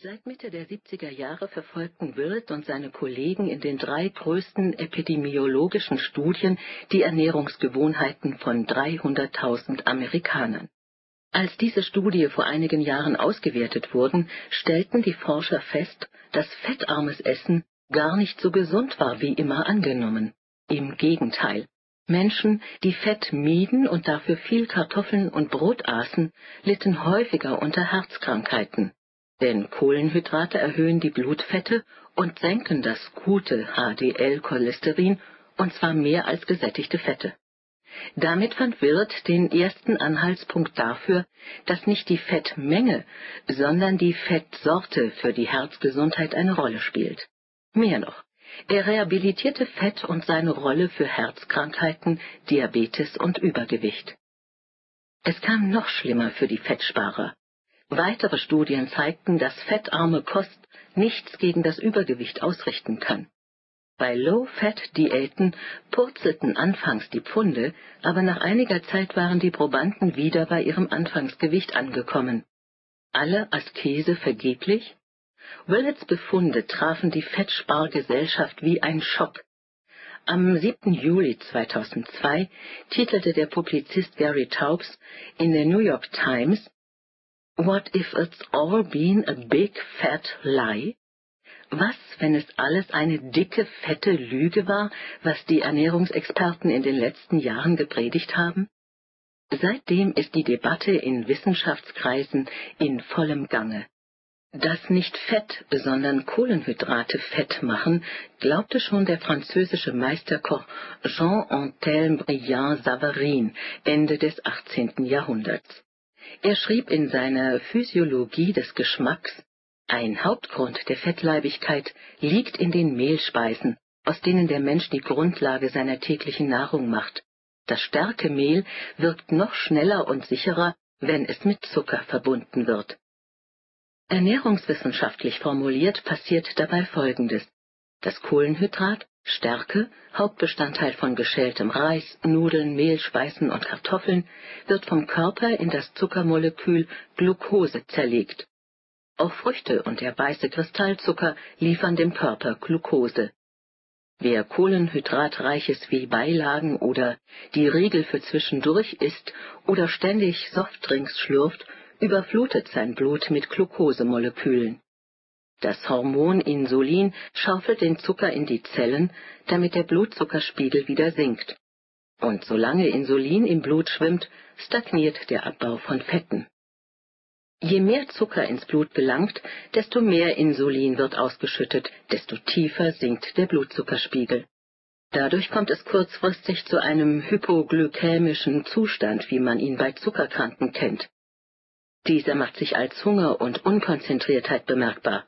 Seit Mitte der 70er Jahre verfolgten Wirth und seine Kollegen in den drei größten epidemiologischen Studien die Ernährungsgewohnheiten von 300.000 Amerikanern. Als diese Studie vor einigen Jahren ausgewertet wurden, stellten die Forscher fest, dass fettarmes Essen gar nicht so gesund war wie immer angenommen. Im Gegenteil. Menschen, die Fett mieden und dafür viel Kartoffeln und Brot aßen, litten häufiger unter Herzkrankheiten denn Kohlenhydrate erhöhen die Blutfette und senken das gute HDL-Cholesterin, und zwar mehr als gesättigte Fette. Damit fand Wirth den ersten Anhaltspunkt dafür, dass nicht die Fettmenge, sondern die Fettsorte für die Herzgesundheit eine Rolle spielt. Mehr noch, er rehabilitierte Fett und seine Rolle für Herzkrankheiten, Diabetes und Übergewicht. Es kam noch schlimmer für die Fettsparer. Weitere Studien zeigten, dass fettarme Kost nichts gegen das Übergewicht ausrichten kann. Bei Low-Fat-Diäten purzelten anfangs die Pfunde, aber nach einiger Zeit waren die Probanden wieder bei ihrem Anfangsgewicht angekommen. Alle Askese vergeblich? Willets Befunde trafen die Fettspargesellschaft wie ein Schock. Am 7. Juli 2002 titelte der Publizist Gary Taubes in der New York Times What if it's all been a big fat lie? Was, wenn es alles eine dicke, fette Lüge war, was die Ernährungsexperten in den letzten Jahren gepredigt haben? Seitdem ist die Debatte in Wissenschaftskreisen in vollem Gange. Dass nicht Fett, sondern Kohlenhydrate Fett machen, glaubte schon der französische Meisterkoch Jean-Antelme Briand Savarin Ende des 18. Jahrhunderts. Er schrieb in seiner Physiologie des Geschmacks, ein Hauptgrund der Fettleibigkeit liegt in den Mehlspeisen, aus denen der Mensch die Grundlage seiner täglichen Nahrung macht. Das starke Mehl wirkt noch schneller und sicherer, wenn es mit Zucker verbunden wird. Ernährungswissenschaftlich formuliert passiert dabei Folgendes. Das Kohlenhydrat Stärke, Hauptbestandteil von geschältem Reis, Nudeln, Mehl, Speisen und Kartoffeln, wird vom Körper in das Zuckermolekül Glucose zerlegt. Auch Früchte und der weiße Kristallzucker liefern dem Körper Glucose. Wer kohlenhydratreiches wie Beilagen oder die Riegel für zwischendurch isst oder ständig Softdrinks schlürft, überflutet sein Blut mit Glucosemolekülen. Das Hormon Insulin schaufelt den Zucker in die Zellen, damit der Blutzuckerspiegel wieder sinkt. Und solange Insulin im Blut schwimmt, stagniert der Abbau von Fetten. Je mehr Zucker ins Blut gelangt, desto mehr Insulin wird ausgeschüttet, desto tiefer sinkt der Blutzuckerspiegel. Dadurch kommt es kurzfristig zu einem hypoglykämischen Zustand, wie man ihn bei Zuckerkranken kennt. Dieser macht sich als Hunger und Unkonzentriertheit bemerkbar.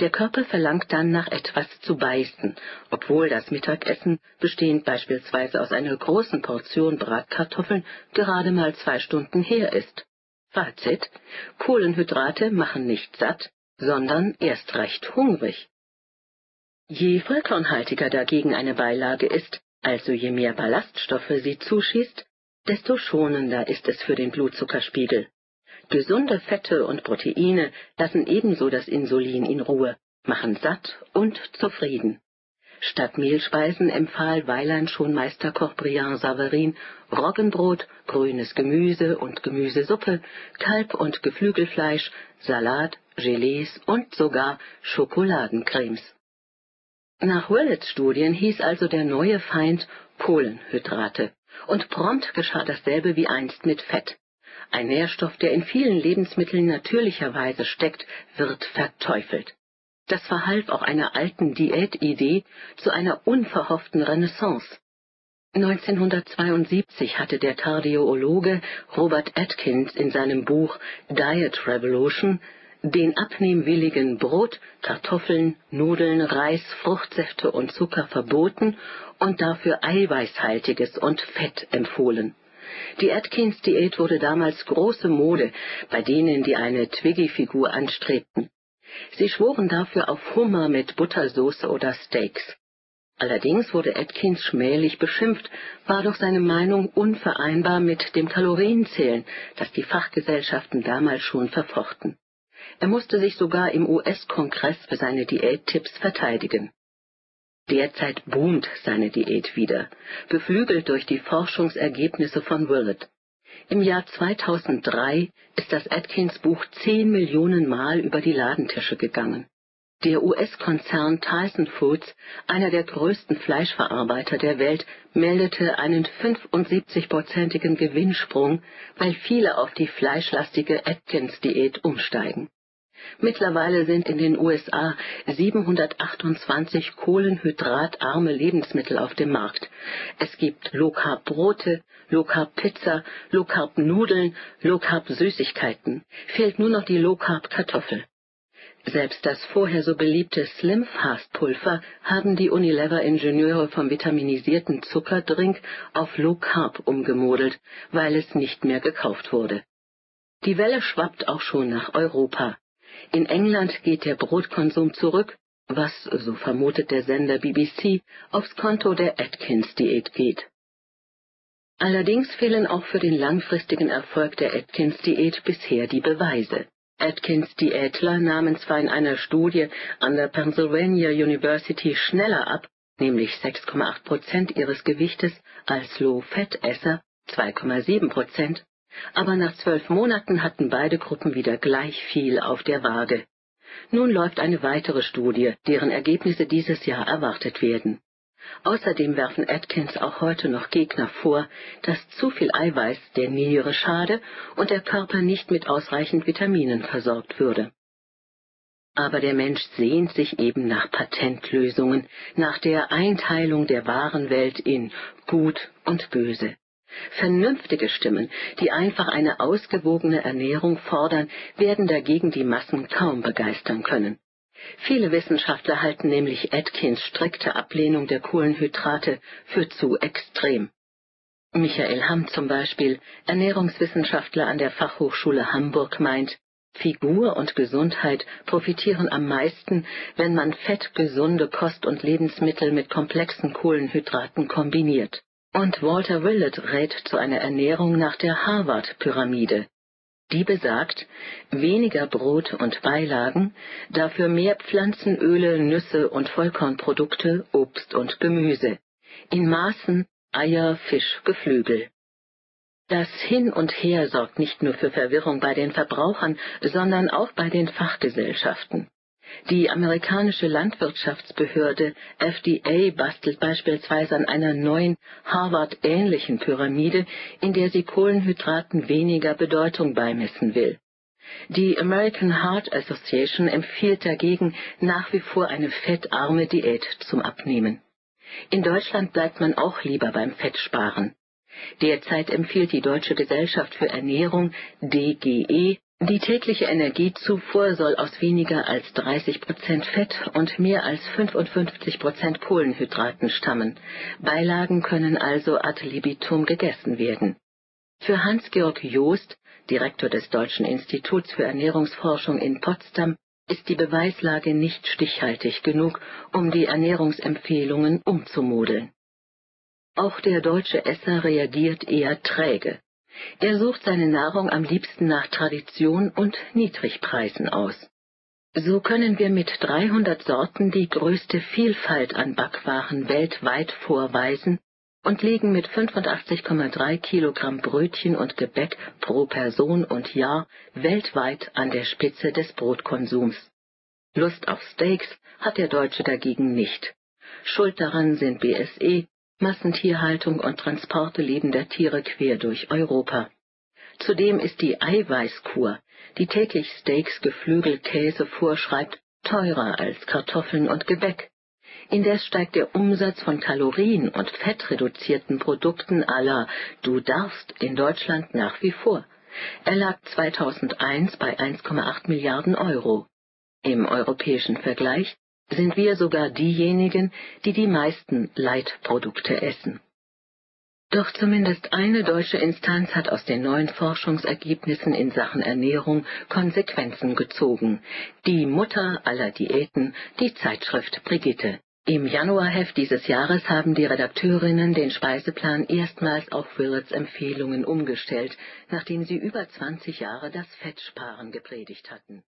Der Körper verlangt dann nach etwas zu beißen, obwohl das Mittagessen, bestehend beispielsweise aus einer großen Portion Bratkartoffeln, gerade mal zwei Stunden her ist. Fazit: Kohlenhydrate machen nicht satt, sondern erst recht hungrig. Je vollkornhaltiger dagegen eine Beilage ist, also je mehr Ballaststoffe sie zuschießt, desto schonender ist es für den Blutzuckerspiegel. Gesunde Fette und Proteine lassen ebenso das Insulin in Ruhe, machen satt und zufrieden. Statt Mehlspeisen empfahl Weiland schon Meisterkoch Briand Savarin Roggenbrot, grünes Gemüse und Gemüsesuppe, Kalb- und Geflügelfleisch, Salat, Gelees und sogar Schokoladencremes. Nach Willets Studien hieß also der neue Feind Kohlenhydrate, und prompt geschah dasselbe wie einst mit Fett. Ein Nährstoff, der in vielen Lebensmitteln natürlicherweise steckt, wird verteufelt. Das verhalf auch einer alten Diätidee zu einer unverhofften Renaissance. 1972 hatte der Kardiologe Robert Atkins in seinem Buch Diet Revolution den abnehmwilligen Brot, Kartoffeln, Nudeln, Reis, Fruchtsäfte und Zucker verboten und dafür Eiweißhaltiges und Fett empfohlen. Die Atkins-Diät wurde damals große Mode bei denen, die eine Twiggy-Figur anstrebten. Sie schworen dafür auf Hummer mit Buttersoße oder Steaks. Allerdings wurde Atkins schmählich beschimpft, war doch seine Meinung unvereinbar mit dem Kalorienzählen, das die Fachgesellschaften damals schon verfochten. Er musste sich sogar im US-Kongress für seine Diättipps verteidigen. Derzeit boomt seine Diät wieder, beflügelt durch die Forschungsergebnisse von Willett. Im Jahr 2003 ist das Atkins-Buch zehn Millionen Mal über die Ladentische gegangen. Der US-Konzern Tyson Foods, einer der größten Fleischverarbeiter der Welt, meldete einen 75-prozentigen Gewinnsprung, weil viele auf die fleischlastige Atkins-Diät umsteigen. Mittlerweile sind in den USA 728 kohlenhydratarme Lebensmittel auf dem Markt. Es gibt Low-Carb-Brote, Low-Carb-Pizza, Low-Carb-Nudeln, Low-Carb-Süßigkeiten. Fehlt nur noch die Low-Carb-Kartoffel. Selbst das vorher so beliebte Slim Fast Pulver haben die Unilever-Ingenieure vom vitaminisierten Zuckerdrink auf Low Carb umgemodelt, weil es nicht mehr gekauft wurde. Die Welle schwappt auch schon nach Europa. In England geht der Brotkonsum zurück, was, so vermutet der Sender BBC, aufs Konto der Atkins-Diät geht. Allerdings fehlen auch für den langfristigen Erfolg der Atkins-Diät bisher die Beweise. Atkins-Diätler nahmen zwar in einer Studie an der Pennsylvania University schneller ab, nämlich 6,8 Prozent ihres Gewichtes, als Low-Fat-Esser 2,7 Prozent, aber nach zwölf Monaten hatten beide Gruppen wieder gleich viel auf der Waage. Nun läuft eine weitere Studie, deren Ergebnisse dieses Jahr erwartet werden. Außerdem werfen Atkins auch heute noch Gegner vor, dass zu viel Eiweiß der Niere schade und der Körper nicht mit ausreichend Vitaminen versorgt würde. Aber der Mensch sehnt sich eben nach Patentlösungen, nach der Einteilung der wahren Welt in Gut und Böse. Vernünftige Stimmen, die einfach eine ausgewogene Ernährung fordern, werden dagegen die Massen kaum begeistern können. Viele Wissenschaftler halten nämlich Atkins strikte Ablehnung der Kohlenhydrate für zu extrem. Michael Hamm zum Beispiel, Ernährungswissenschaftler an der Fachhochschule Hamburg, meint, Figur und Gesundheit profitieren am meisten, wenn man fettgesunde Kost und Lebensmittel mit komplexen Kohlenhydraten kombiniert. Und Walter Willett rät zu einer Ernährung nach der Harvard-Pyramide. Die besagt, weniger Brot und Beilagen, dafür mehr Pflanzenöle, Nüsse und Vollkornprodukte, Obst und Gemüse. In Maßen Eier, Fisch, Geflügel. Das Hin und Her sorgt nicht nur für Verwirrung bei den Verbrauchern, sondern auch bei den Fachgesellschaften. Die amerikanische Landwirtschaftsbehörde FDA bastelt beispielsweise an einer neuen Harvard-ähnlichen Pyramide, in der sie Kohlenhydraten weniger Bedeutung beimessen will. Die American Heart Association empfiehlt dagegen nach wie vor eine fettarme Diät zum Abnehmen. In Deutschland bleibt man auch lieber beim Fettsparen. Derzeit empfiehlt die Deutsche Gesellschaft für Ernährung DGE die tägliche Energiezufuhr soll aus weniger als 30 Prozent Fett und mehr als 55 Prozent Kohlenhydraten stammen. Beilagen können also ad libitum gegessen werden. Für Hans-Georg Joost, Direktor des Deutschen Instituts für Ernährungsforschung in Potsdam, ist die Beweislage nicht stichhaltig genug, um die Ernährungsempfehlungen umzumodeln. Auch der deutsche Esser reagiert eher träge. Er sucht seine Nahrung am liebsten nach Tradition und Niedrigpreisen aus. So können wir mit 300 Sorten die größte Vielfalt an Backwaren weltweit vorweisen und liegen mit 85,3 Kilogramm Brötchen und Gebäck pro Person und Jahr weltweit an der Spitze des Brotkonsums. Lust auf Steaks hat der Deutsche dagegen nicht. Schuld daran sind BSE, Massentierhaltung und Transporte lebender Tiere quer durch Europa. Zudem ist die Eiweißkur, die täglich Steaks, Geflügel, Käse vorschreibt, teurer als Kartoffeln und Gebäck. Indes steigt der Umsatz von Kalorien- und fettreduzierten Produkten aller Du darfst in Deutschland nach wie vor. Er lag 2001 bei 1,8 Milliarden Euro. Im europäischen Vergleich sind wir sogar diejenigen, die die meisten Leitprodukte essen. Doch zumindest eine deutsche Instanz hat aus den neuen Forschungsergebnissen in Sachen Ernährung Konsequenzen gezogen. Die Mutter aller Diäten, die Zeitschrift Brigitte. Im Januarheft dieses Jahres haben die Redakteurinnen den Speiseplan erstmals auf Willets Empfehlungen umgestellt, nachdem sie über 20 Jahre das Fettsparen gepredigt hatten.